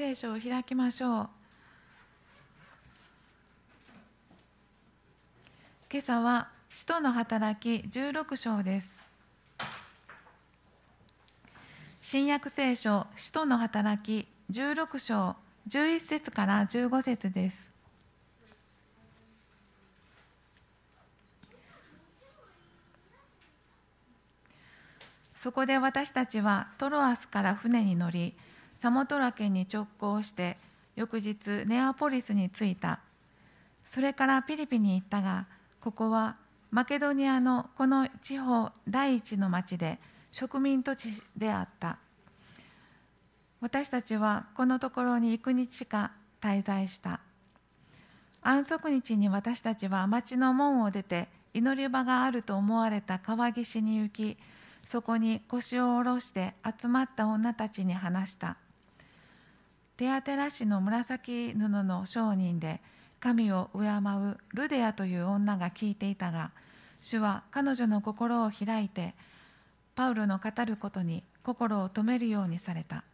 聖書を開きましょう。今朝は使徒の働き16章です。新約聖書使徒の働き16章11節から15節です。そこで私たちはトロアスから船に乗りサモトラ県に直行して翌日ネアポリスに着いた。それからピリピに行ったがここはマケドニアのこの地方第一の町で植民土地であった。私たちはこのところに幾日か滞在した。安息日に私たちは町の門を出て祈り場があると思われた川岸に行きそこに腰を下ろして集まった女たちに話した。テアテラ市の紫布の商人で神を敬うルデアという女が聞いていたが主は彼女の心を開いてパウロの語ることに心を止めるようにされた。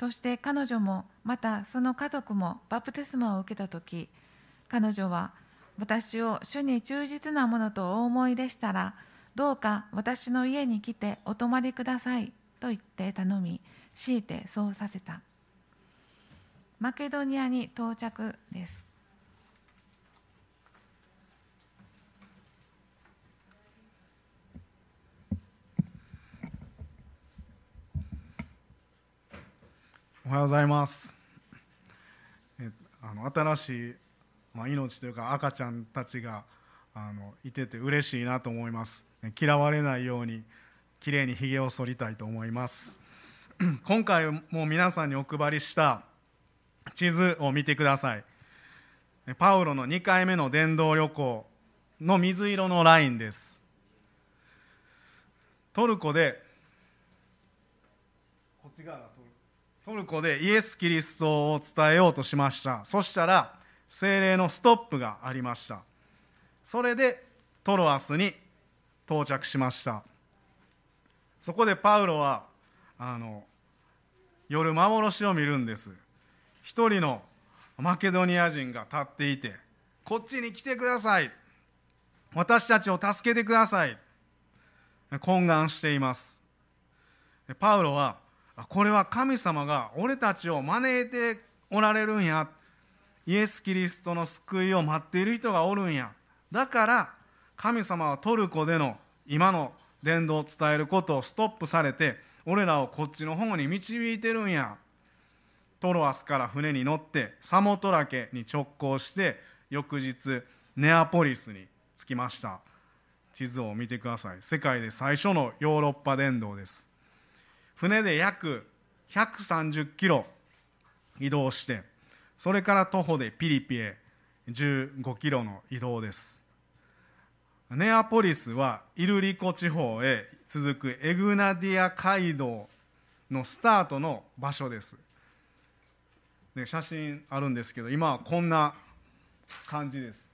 そして彼女もまたその家族もバプテスマを受けた時彼女は私を主に忠実なものとお思いでしたらどうか私の家に来てお泊まりくださいと言って頼み強いてそうさせた。マケドニアに到着です。おはようございます。えあの新しい、まあ、命というか赤ちゃんたちがあのいてて嬉しいなと思います。嫌われないようにきれいにひげを剃りたいと思います。今回も皆さんにお配りした地図を見てください。パウロの2回目の伝道旅行の水色のラインです。トルコでこっち側がトルコ。でイエス・キリストを伝えようとしました。そしたら精霊のストップがありました。それでトロアスに到着しました。そこでパウロはあの夜幻を見るんです。一人のマケドニア人が立っていてこっちに来てください。私たちを助けてください。懇願しています。パウロはこれは神様が俺たちを招いておられるんや。イエス・キリストの救いを待っている人がおるんや。だから神様はトルコでの今の伝道を伝えることをストップされて俺らをこっちの方に導いてるんや。トロアスから船に乗ってサモトラケに直行して翌日ネアポリスに着きました。地図を見てください。世界で最初のヨーロッパ伝道です。船で約130キロ移動してそれから徒歩でピリピへ15キロの移動です。ネアポリスはイルリコ地方へ続くエグナディア街道のスタートの場所です。で写真あるんですけど今はこんな感じです。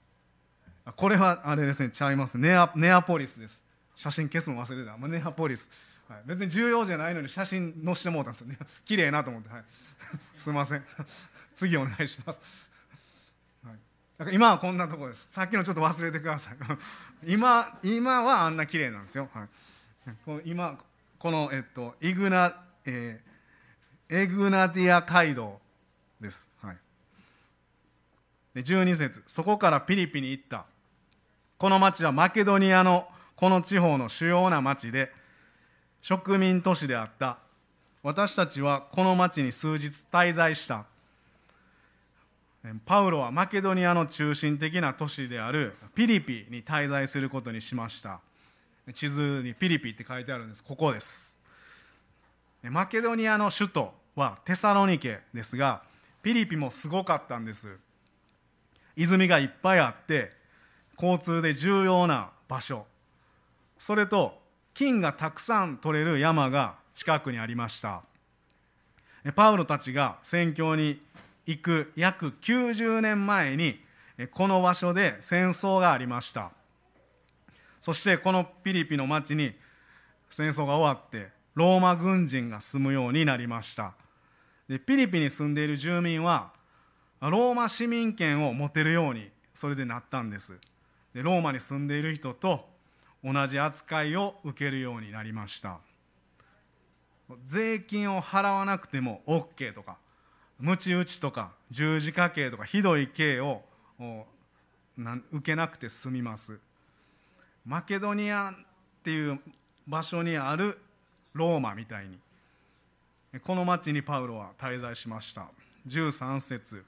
これはあれですねちゃいますネアネアポリスです。写真消すの忘れてた。ネアポリス、はい、別に重要じゃないのに写真載せてもうたんですよ。ね。綺麗なと思って、はい、すいません。次お願いします。はい。だから今はこんなとこです。さっきのちょっと忘れてください。今今はあんな綺麗なんですよ、はい、この今この、えっと、イグナ、えー、エグナディア街道。です、はい、で12節そこからピリピに行った。この町はマケドニアのこの地方の主要な町で植民都市であった。私たちはこの町に数日滞在した。パウロはマケドニアの中心的な都市であるピリピに滞在することにしました。地図にピリピって書いてあるんです。ここです。マケドニアの首都はテサロニケですがピリピもすごかったんです。泉がいっぱいあって交通で重要な場所。それと金がたくさん取れる山が近くにありました。パウロたちが宣教に行く約90年前にこの場所で戦争がありました。そしてこのピリピの町に戦争が終わってローマ軍人が住むようになりました。でピリピに住んでいる住民はローマ市民権を持てるようにそれでなったんです。でローマに住んでいる人と同じ扱いを受けるようになりました。税金を払わなくても OK とか鞭打ちとか十字架刑とかひどい刑を受けなくて済みます。マケドニアっていう場所にあるローマみたいにこの町にパウロは滞在しました。13節。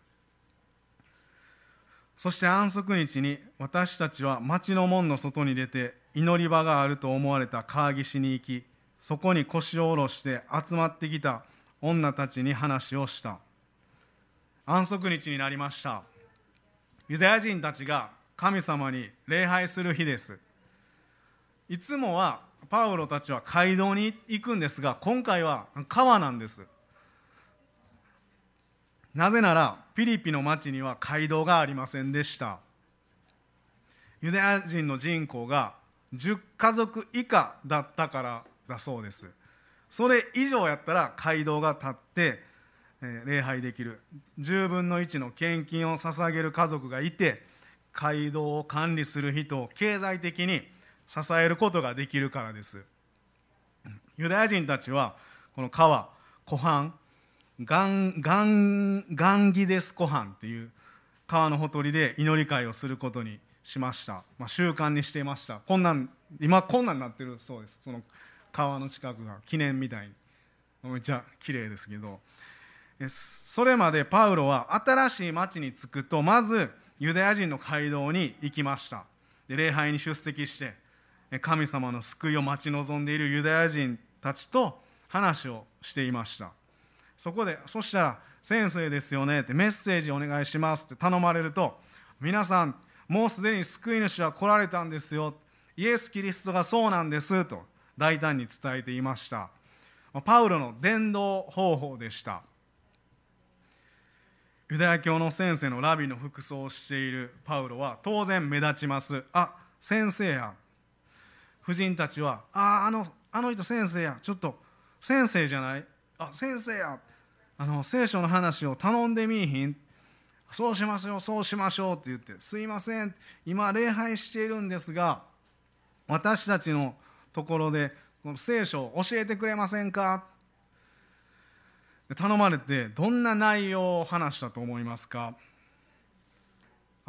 そして安息日に私たちは町の門の外に出て祈り場があると思われた川岸に行きそこに腰を下ろして集まってきた女たちに話をした。安息日になりました。ユダヤ人たちが神様に礼拝する日です。いつもはパウロたちは街道に行くんですが今回は川なんです。なぜならピリピの町には街道がありませんでした。ユダヤ人の人口が10家族以下だったからだそうです。それ以上やったら街道が立って礼拝できる。10分の1の献金を捧げる家族がいて街道を管理する人を経済的に支えることができるからです。ユダヤ人たちはこの川湖畔ガンガンガンギデス湖畔っていう川のほとりで祈り会をすることにしました、まあ、習慣にしていました。こんなん今こんなんなってるそうです。その川の近くが記念みたいに。めっちゃ綺麗ですけど。それまでパウロは新しい町に着くとまずユダヤ人の街道に行きました。で礼拝に出席して神様の救いを待ち望んでいるユダヤ人たちと話をしていました。そこでそしたら「先生ですよね」ってメッセージお願いしますって頼まれると皆さんもうすでに救い主は来られたんですよ。イエス・キリストがそうなんですと大胆に伝えていました。パウロの伝道方法でした。ユダヤ教の先生のラビの服装をしているパウロは当然目立ちます。あ先生や夫人たちはああのあの人先生やちょっと先生じゃないあ先生やあの聖書の話を頼んでみいひんそうしましょうそうしましょうって言ってすいません今礼拝しているんですが私たちのところでこの聖書を教えてくれませんか？頼まれてどんな内容を話したと思いますか？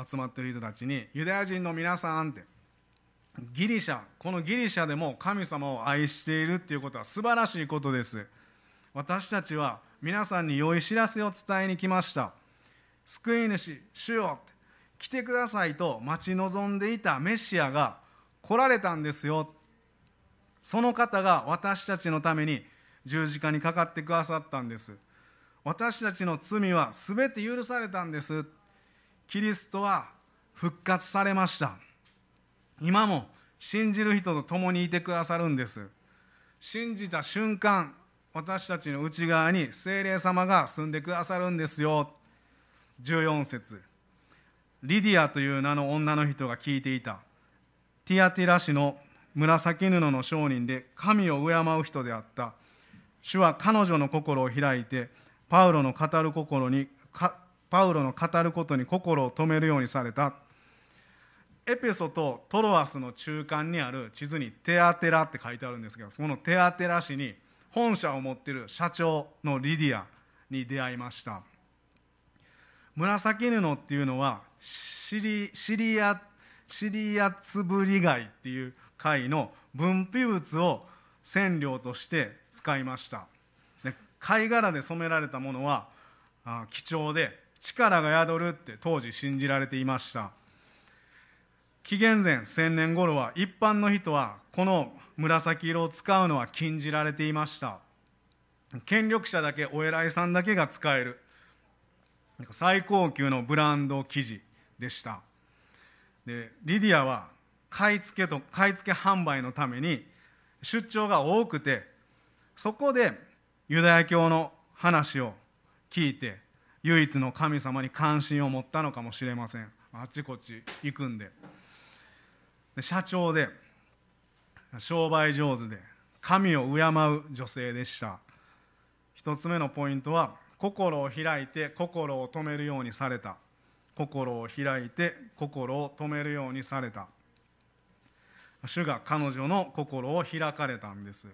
集まってる人たちにユダヤ人の皆さんってギリシャこのギリシャでも神様を愛しているっていうことは素晴らしいことです。私たちは皆さんに良い知らせを伝えに来ました。救い主主よ来てくださいと待ち望んでいたメシアが来られたんですよ。その方が私たちのために十字架にかかってくださったんです。私たちの罪は全て許されたんです。キリストは復活されました。今も信じる人と共にいてくださるんです。信じた瞬間私たちの内側に精霊様が住んでくださるんですよ。14節。リディアという名の女の人が聞いていた。ティアティラ氏の紫布の商人で神を敬う人であった。主は彼女の心を開いてパウロの語る心にパウロの語ることに心を止めるようにされた。エペソとトロアスの中間にある地図にテアテラって書いてあるんですけどこのテアテラ市に本社を持っている社長のリディアに出会いました。紫布っていうのはシリシリアシリアツブリ貝っていう貝の分泌物を染料として使いました。で貝殻で染められたものは貴重で力が宿るって当時信じられていました。紀元前1000年頃は一般の人はこの紫色を使うのは禁じられていました。権力者だけお偉いさんだけが使える。最高級のブランド生地でした。でリディアは買い付けと買い付け販売のために出張が多くてそこでユダヤ教の話を聞いて唯一の神様に関心を持ったのかもしれません。あっちこっち行くんで。社長で商売上手で神を敬う女性でした。一つ目のポイントは心を開いて心を止めるようにされた。心を開いて心を止めるようにされた。主が彼女の心を開かれたんです。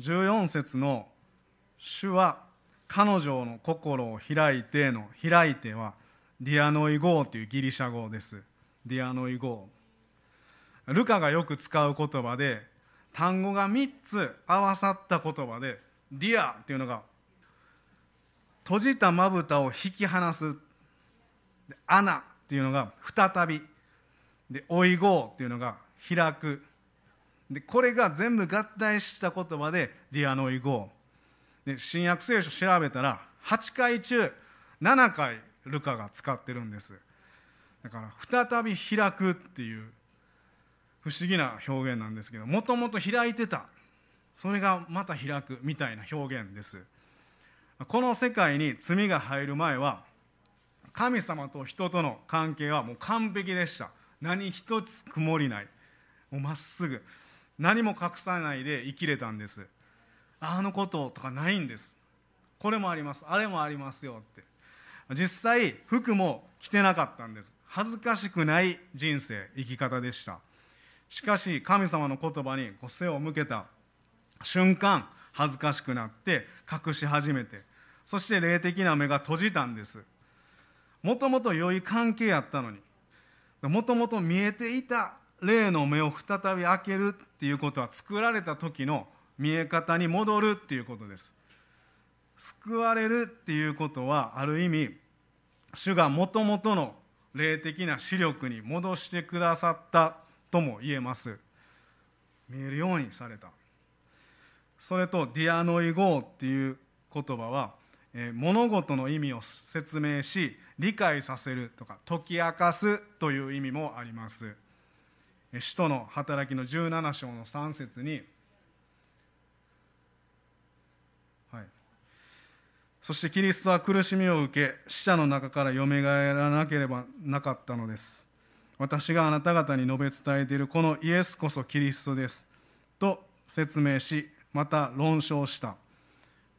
14節の「主は彼女の心を開いて」の「開いて」はδιανοίγω というギリシャ語です。διανοίγω ルカがよく使う言葉で単語が3つ合わさった言葉でδιά っていうのが閉じたまぶたを引き離す。穴っていうのが再び。でοἴγω っていうのが開く。でこれが全部合体した言葉でδιανοίγω。で新約聖書調べたら8回中7回ルカが使ってるんです。だから再び開くっていう不思議な表現なんですけどもともと開いてた。それがまた開くみたいな表現です。この世界に罪が入る前は神様と人との関係はもう完璧でした。何一つ曇りない。もうまっすぐ。何も隠さないで生きれたんです。あのこととかないんです。これもあります。あれもありますよって。実際服も着てなかったんです。恥ずかしくない人生生き方でした。しかし神様の言葉に背を向けた瞬間恥ずかしくなって隠し始めてそして霊的な目が閉じたんです。もともと良い関係やったのにもともと見えていた霊の目を再び開けるっていうことは作られた時の見え方に戻るっていうことです。救われるっていうことはある意味主がもともとの霊的な視力に戻してくださったとも言えます。見えるようにされた。それとδιανοίγω っていう言葉は物事の意味を説明し理解させるとか解き明かすという意味もあります。使徒の働きの17章の3節に、はい、そしてキリストは苦しみを受け死者の中からよみがえらなければなかったのです。私があなた方に述べ伝えているこのイエスこそキリストです。と説明しまた論証した。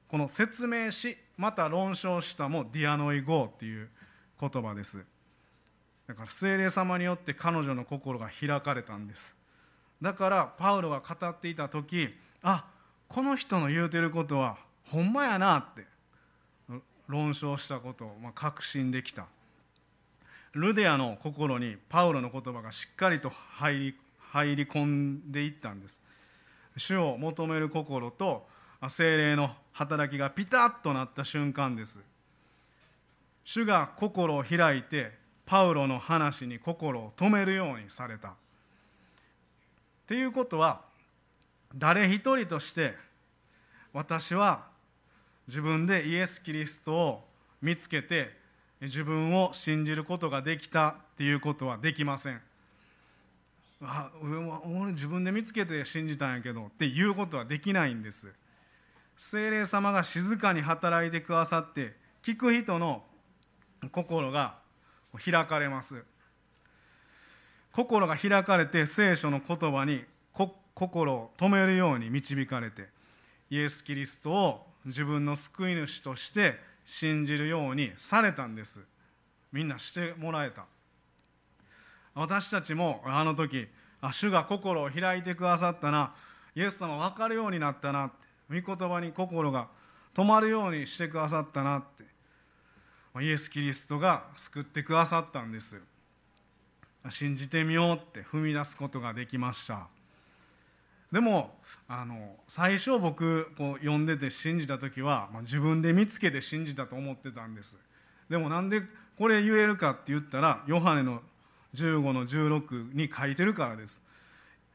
この説明しまた論証したもδιανοίγωっていう言葉です。だから聖霊様によって彼女の心が開かれたんです。だからパウロが語っていた時あこの人の言うてることはほんまやなって論証したことを確信できた。ルデアの心にパウロの言葉がしっかりと入り入り込んでいったんです。主を求める心と精霊の働きがピタッとなった瞬間です。主が心を開いてパウロの話に心を止めるようにされた。っていうことは誰一人として私は自分でイエス・キリストを見つけて自分を信じることができたっていうことはできません。あ俺自分で見つけて信じたんやけどっていうことはできないんです。精霊様が静かに働いてくださって聞く人の心が開かれます。心が開かれて聖書の言葉に心を止めるように導かれてイエス・キリストを自分の救い主として信じるようにされたんです。みんなしてもらえた。私たちもあの時あ主が心を開いてくださったな。イエス様分かるようになったな。って御言葉に心が止まるようにしてくださったなって。イエス・キリストが救ってくださったんです。信じてみようって踏み出すことができました。でもあの最初僕こう読んでて信じた時は、まあ、自分で見つけて信じたと思ってたんです。でもなんでこれ言えるかって言ったらヨハネの15の16に書いてるからです。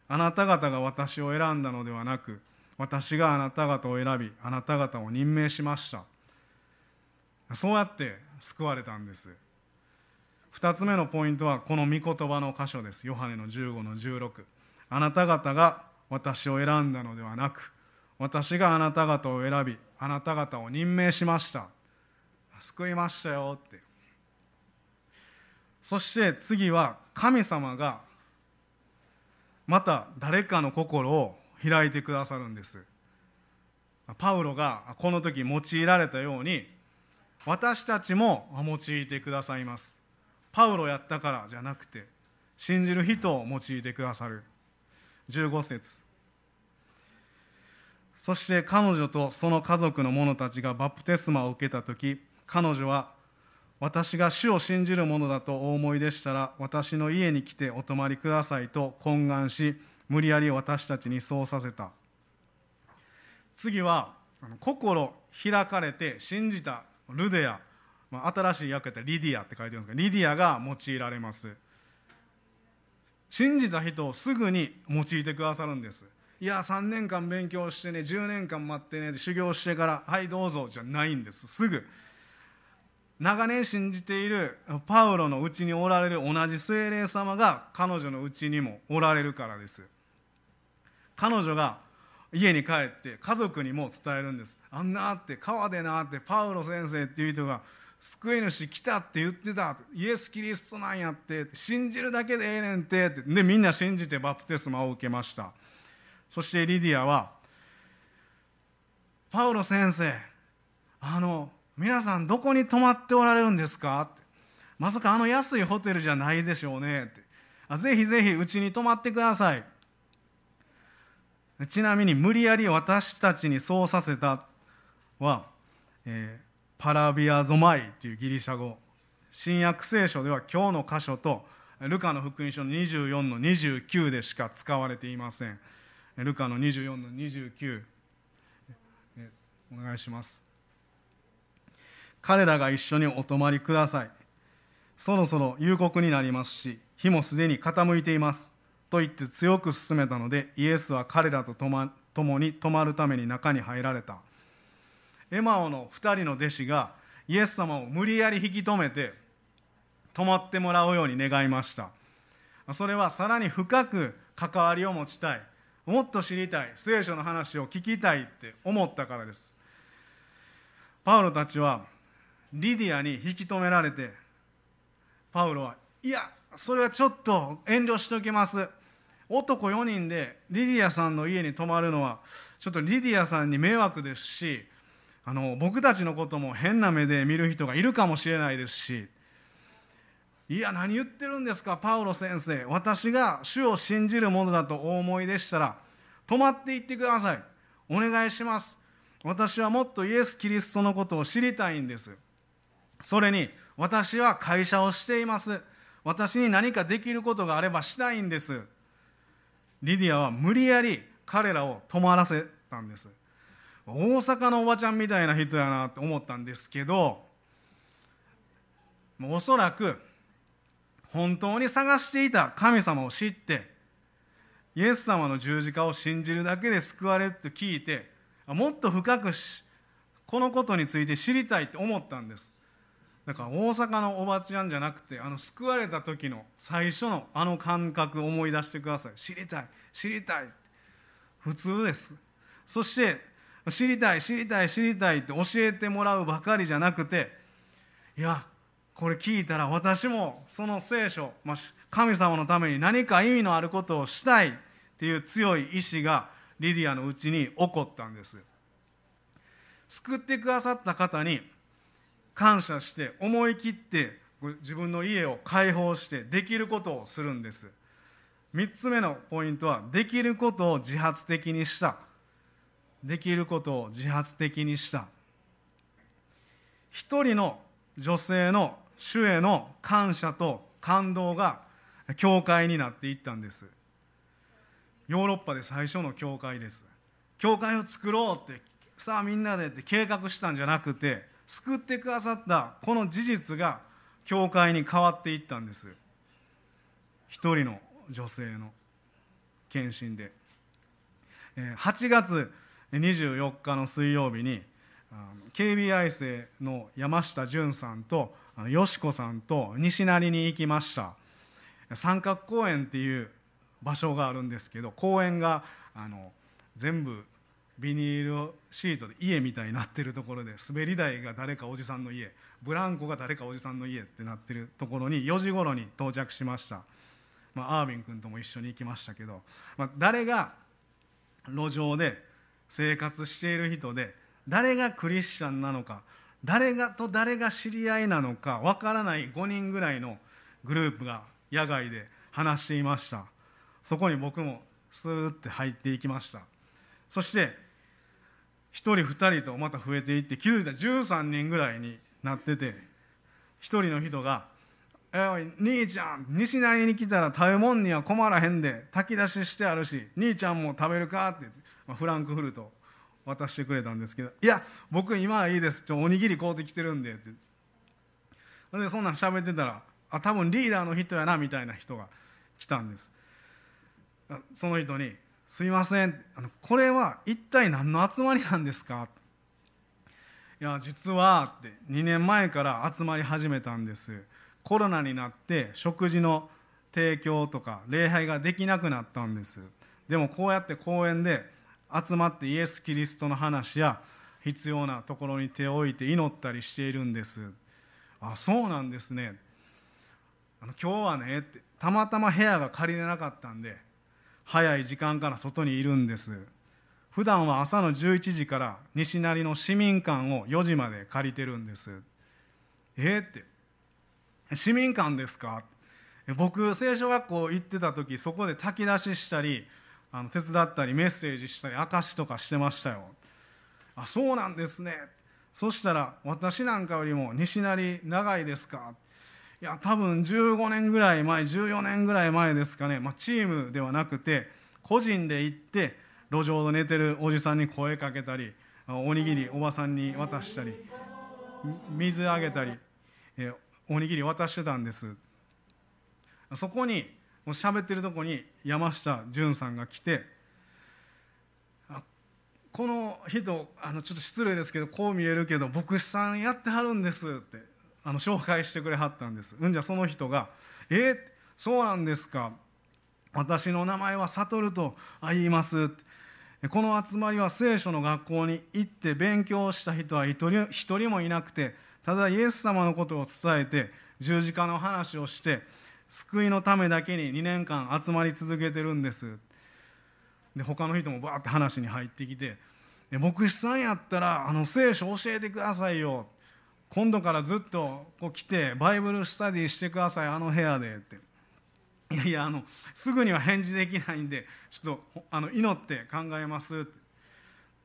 あなた方が私を選んだのではなく私があなた方を選びあなた方を任命しました。そうやって救われたんです。2つ目のポイントはこの御言葉の箇所です。ヨハネの15の16あなた方が私を選んだのではなく私があなた方を選びあなた方を任命しました。救いましたよって。そして次は神様がまた誰かの心を開いてくださるんです。パウロがこの時用いられたように私たちも用いてくださいます。パウロやったからじゃなくて信じる人を用いてくださる。15節。そして彼女とその家族の者たちがバプテスマを受けた時彼女は私が主を信じる者だとお思いでしたら私の家に来てお泊まりくださいと懇願し無理やり私たちにそうさせた。次は心開かれて信じたルデア、新しい訳やったらリディアって書いてるんですがリディアが用いられます。信じた人をすぐに用いてくださるんです。いや3年間勉強してね10年間待ってね修行してからはいどうぞじゃないんです。すぐ。長年信じているパウロのうちにおられる同じ精霊様が彼女のうちにもおられるからです。彼女が家に帰って家族にも伝えるんです。あんなって川でなってパウロ先生っていう人が救い主来たって言ってた。イエス・キリストなんやって。信じるだけでええねんって。でみんな信じてバプテスマを受けました。そしてリディアは「パウロ先生あの皆さんどこに泊まっておられるんですか?」って「まさかあの安いホテルじゃないでしょうね」ってあ「ぜひぜひうちに泊まってください」ちなみに無理やり私たちにそうさせたは、えー、パラビアゾマイっていうギリシャ語。新約聖書では今日の箇所とルカの福音書の24の29でしか使われていません。ルカの24の29お願いします。彼らが一緒にお泊まりください。そろそろ夕刻になりますし日もすでに傾いています。と言って強く勧めたのでイエスは彼らと共に泊まるために中に入られた。エマオの2人の弟子がイエス様を無理やり引き止めて泊まってもらうように願いました。それはさらに深く関わりを持ちたいもっと知りたい聖書の話を聞きたいって思ったからです。パウロたちはリディアに引き止められてパウロはいやそれはちょっと遠慮しておきます。男4人でリディアさんの家に泊まるのはちょっとリディアさんに迷惑ですしあの僕たちのことも変な目で見る人がいるかもしれないですしいや何言ってるんですかパウロ先生。私が主を信じるものだとお思いでしたら泊まっていってください。お願いします。私はもっとイエス・キリストのことを知りたいんです。それに私は会社をしています。私に何かできることがあればしたいんです。リディアは無理やり彼らを泊まらせたんです。大阪のおばちゃんみたいな人やなって思ったんですけどおそらく本当に探していた神様を知ってイエス様の十字架を信じるだけで救われると聞いてもっと深くこのことについて知りたいって思ったんです。だから大阪のおばちゃんじゃなくてあの救われた時の最初のあの感覚を思い出してください。知りたい知りたい。普通です。そして知りたい知りたい知りたいって教えてもらうばかりじゃなくていやこれ聞いたら私もその聖書、まあ、神様のために何か意味のあることをしたいっていう強い意志がリディアのうちに起こったんです。救ってくださった方に感謝して思い切って自分の家を開放してできることをするんです。3つ目のポイントはできることを自発的にした。できることを自発的にした。一人の女性の主への感謝と感動が教会になっていったんです。ヨーロッパで最初の教会です。教会を作ろうってさあみんなでって計画したんじゃなくて救ってくださったこの事実が教会に変わっていったんです。一人の女性の献身で。8月24日の水曜日に KBI 生の山下淳さんとよしこさんと西成に行きました。三角公園っていう場所があるんですけど公園があの全部ビニールシートで家みたいになってるところで滑り台が誰かおじさんの家ブランコが誰かおじさんの家ってなってるところに4時頃に到着しました、まあ、アービン君とも一緒に行きましたけど、まあ、誰が路上で生活している人で誰がクリスチャンなのか誰がと誰が知り合いなのかわからない5人ぐらいのグループが野外で話していましたそこに僕もスーッて入っていきましたそして1人2人とまた増えていって気づいたら13人ぐらいになってて1人の人が「おい兄ちゃん西成に来たら食べ物には困らへんで炊き出ししてあるし兄ちゃんも食べるか?」って、まあ、フランクフルト渡してくれたんですけど「いや僕今はいいです。ちょおにぎり買うてきてるんで」って。でそんなん喋ってたらあ多分リーダーの人やなみたいな人が来たんですその人に「すいません。あのこれは一体何の集まりなんですか?」いや実はって2年前から集まり始めたんです。コロナになって食事の提供とか礼拝ができなくなったんです。でもこうやって公園で集まってイエス・キリストの話や必要なところに手を置いて祈ったりしているんです。あそうなんですね。あの今日はねたまたま部屋が借りれなかったんで早い時間から外にいるんです。普段は朝の11時から西成の市民館を4時まで借りてるんです。えー、って。市民館ですか？僕聖書学校行ってた時そこで炊き出ししたりあの手伝ったりメッセージしたり証とかしてましたよあそうなんですね。そしたら私なんかよりも西成長いですかいや多分15年ぐらい前14年ぐらい前ですかね、まあ、チームではなくて個人で行って路上で寝てるおじさんに声かけたりおにぎりおばさんに渡したり水あげたり、えおにぎり渡してたんです。そこにもう喋ってるとこに山下淳さんが来てこの人あのちょっと失礼ですけどこう見えるけど牧師さんやってはるんですってあの紹介してくれはったんです。うんじゃその人が「えー、そうなんですか。私の名前は悟と言います」って。この集まりは聖書の学校に行って勉強した人は一人一人もいなくてただイエス様のことを伝えて十字架の話をして救いのためだけに2年間集まり続けてるんです。で他の人もバーって話に入ってきて「牧師さんやったらあの聖書教えてくださいよ」今度からずっとこう来てバイブルスタディしてくださいあの部屋で。って。いやいやあのすぐには返事できないんでちょっとあの祈って考えます。って。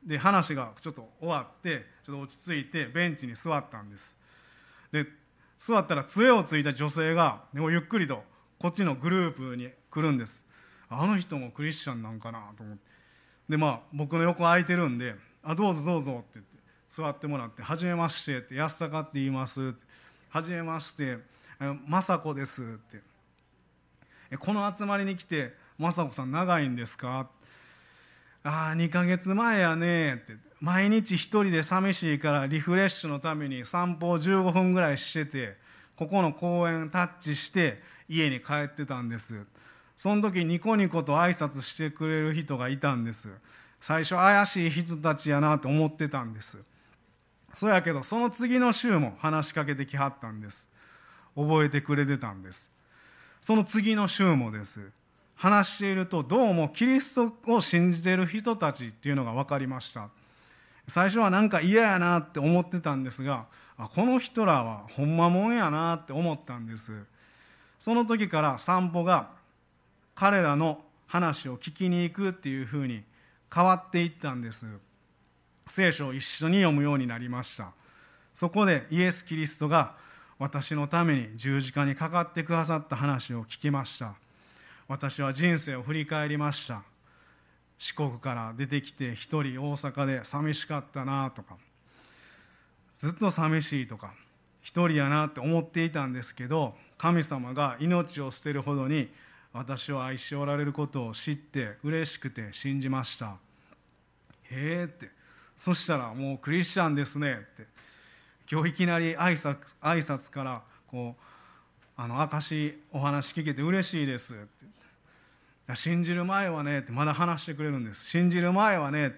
で話がちょっと終わってちょっと落ち着いてベンチに座ったんです。で座ったら杖をついた女性がゆっくりとこっちのグループに来るんです。あの人もクリスチャンなんかなと思って。でまあ僕の横空いてるんで「あどうぞどうぞ」って言って座ってもらって「はじめまして」って「安坂って言います」はじめまして雅子です」って「この集まりに来て雅子さん長いんですか?」ああ2ヶ月前やねって。毎日一人で寂しいからリフレッシュのために散歩を15分ぐらいしててここの公園タッチして家に帰ってたんです。その時ニコニコと挨拶してくれる人がいたんです。最初怪しい人たちやなと思ってたんです。そやけどその次の週も話しかけてきはったんです。覚えてくれてたんです。その次の週もです。話しているとどうもキリストを信じている人たちっていうのが分かりました。最初はなんか嫌やなって思ってたんですがあこの人らはほんまもんやなって思ったんです。その時から散歩が彼らの話を聞きに行くっていうふうに変わっていったんです。聖書を一緒に読むようになりました。そこでイエス・キリストが私のために十字架にかかってくださった話を聞きました。私は人生を振り返りました。四国から出てきて一人大阪で寂しかったなとかずっと寂しいとか一人やなって思っていたんですけど神様が命を捨てるほどに私を愛しておられることを知って嬉しくて信じました。へえって。そしたらもうクリスチャンですねって。今日いきなり挨拶挨拶からこうあの証お話聞けて嬉しいですって。や信じる前はねってまだ話してくれるんです。信じる前はね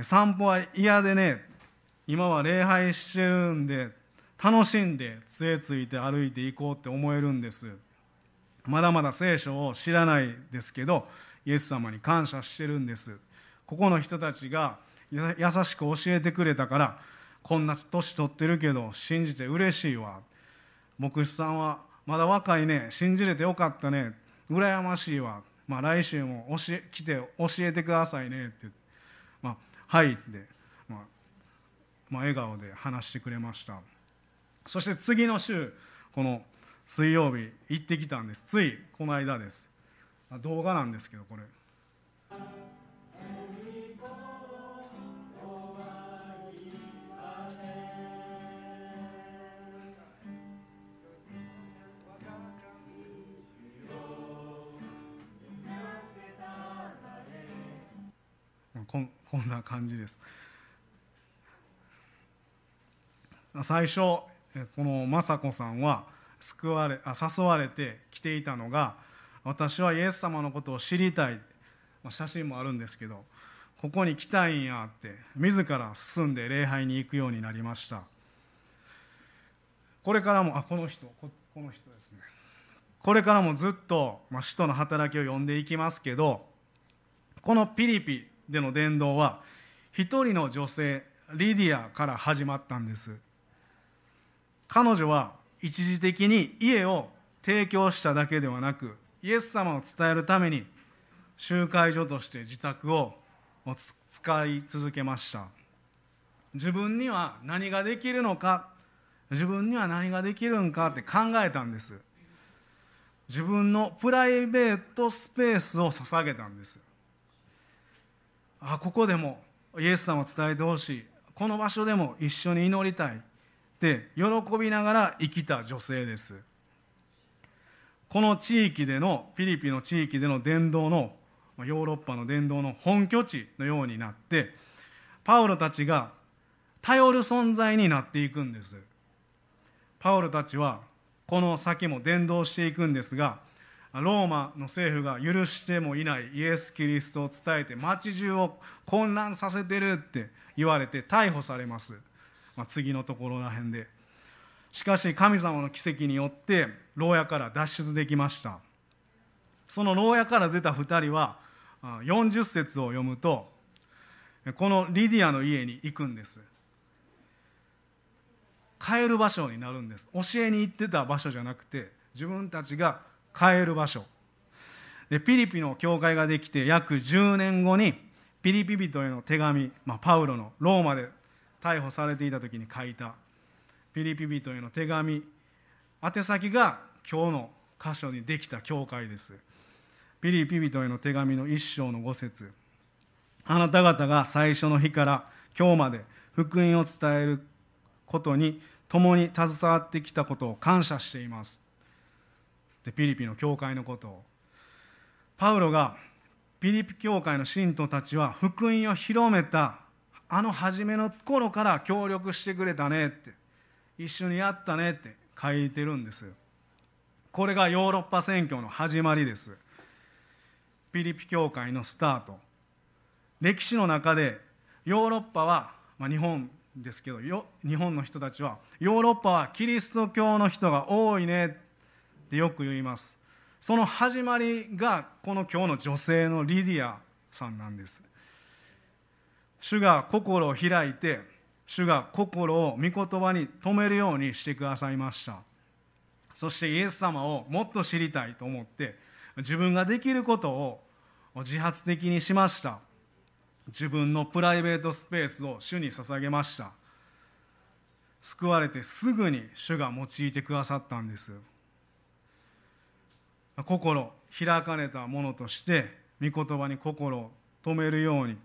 散歩は嫌でね今は礼拝してるんで楽しんで杖ついて歩いていこうって思えるんです。まだまだ聖書を知らないですけどイエス様に感謝してるんです。ここの人たちが優しく教えてくれたからこんな年取ってるけど信じて嬉しいわ。牧師さんはまだ若いね信じれてよかったね。羨ましいわ、まあ、来週も教え来て教えてくださいね。って。まあ、はい。って、まあまあ、笑顔で話してくれました。そして次の週この水曜日行ってきたんです。ついこの間です。動画なんですけどこれ。こんな感じです。最初この雅子さんは救われ誘われて来ていたのが私はイエス様のことを知りたい、写真もあるんですけどここに来たいんやって自ら進んで礼拝に行くようになりました。これからもあこの人ここの人ですね。これからもずっと、まあ、使徒の働きを読んでいきますけどこのピリピでの伝道は一人の女性リディアから始まったんです。彼女は一時的に家を提供しただけではなくイエス様を伝えるために集会所として自宅を使い続けました。自分には何ができるのか自分には何ができるんかって考えたんです。自分のプライベートスペースを捧げたんです。あここでもイエス様を伝えてほしい。この場所でも一緒に祈りたいって喜びながら生きた女性です。この地域でのフィリピンの地域での伝道のヨーロッパの伝道の本拠地のようになってパウロたちが頼る存在になっていくんです。パウロたちはこの先も伝道していくんですがローマの政府が許してもいないイエス・キリストを伝えて町中を混乱させてるって言われて逮捕されます、まあ、次のところらへんで。しかし神様の奇跡によって牢屋から脱出できました。その牢屋から出た2人は40節を読むとこのリディアの家に行くんです。帰る場所になるんです。教えに行ってた場所じゃなくて自分たちが帰る場所。でピリピの教会ができて約10年後にピリピ人への手紙、まあ、パウロのローマで逮捕されていた時に書いたピリピ人への手紙宛先が今日の箇所にできた教会です。ピリピ人への手紙の一章の五節。あなた方が最初の日から今日まで福音を伝えることに共に携わってきたことを感謝しています。でピリピの教会のことを。パウロがピリピ教会の信徒たちは福音を広めたあの初めの頃から協力してくれたねって一緒にやったねって書いてるんです。これがヨーロッパ選挙の始まりです。ピリピ教会のスタート。歴史の中でヨーロッパは、まあ、日本ですけど日本の人たちはヨーロッパはキリスト教の人が多いねってよく言います。その始まりがこの今日の女性のリディアさんなんです。主が心を開いて主が心を御言葉に止めるようにしてくださいました。そしてイエス様をもっと知りたいと思って自分ができることを自発的にしました。自分のプライベートスペースを主に捧げました。救われてすぐに主が用いてくださったんです。心開かれたものとして御言葉に心を止めるように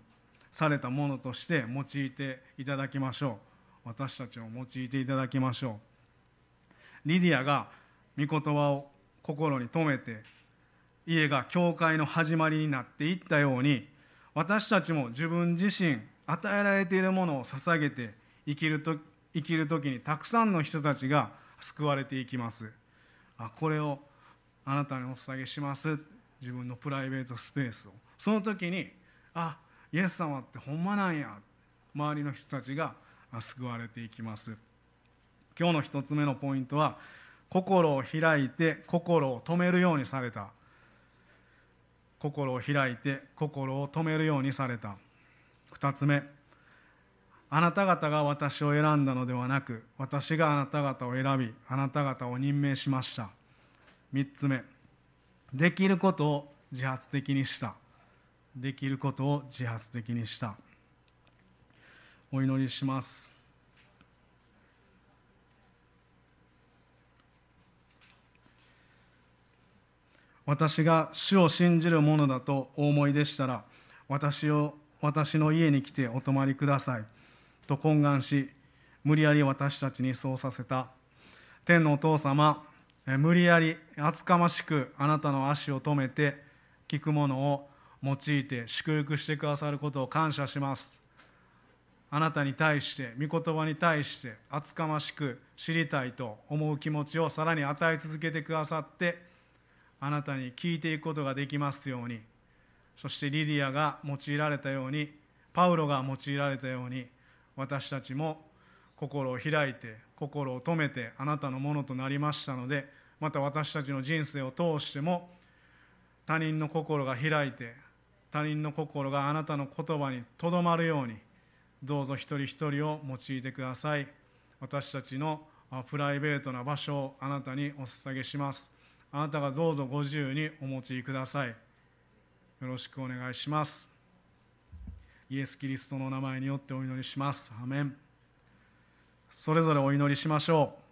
されたものとして用いていただきましょう。私たちを用いていただきましょう。リディアが御言葉を心に留めて家が教会の始まりになっていったように私たちも自分自身与えられているものを捧げて生きると生きる時にたくさんの人たちが救われていきます。あこれをあなたにお捧げします。自分のプライベートスペースを。その時にあイエス様ってほんまなんや。周りの人たちが救われていきます。今日の一つ目のポイントは心を開いて心を止めるようにされた。心を開いて心を止めるようにされた。2つ目。あなた方が私を選んだのではなく私があなた方を選びあなた方を任命しました。3つ目。できることを自発的にした。できることを自発的にした。お祈りします。私が主を信じるものだとお思いでしたら私を私の家に来てお泊まりください。と懇願し無理やり私たちにそうさせた。天のお父様無理やり厚かましくあなたの足を止めて聞くものを用いて祝福してくださることを感謝します。あなたに対して御言葉に対して厚かましく知りたいと思う気持ちをさらに与え続けてくださってあなたに聞いていくことができますように。そしてリディアが用いられたようにパウロが用いられたように私たちも心を開いて心を止めてあなたのものとなりましたのでまた私たちの人生を通しても他人の心が開いて他人の心があなたの言葉にとどまるようにどうぞ一人一人を用いてください。私たちのプライベートな場所をあなたにお捧げします。あなたがどうぞご自由にお持ちください。よろしくお願いします。イエス・キリストの名前によってお祈りします。アメン。それぞれお祈りしましょう。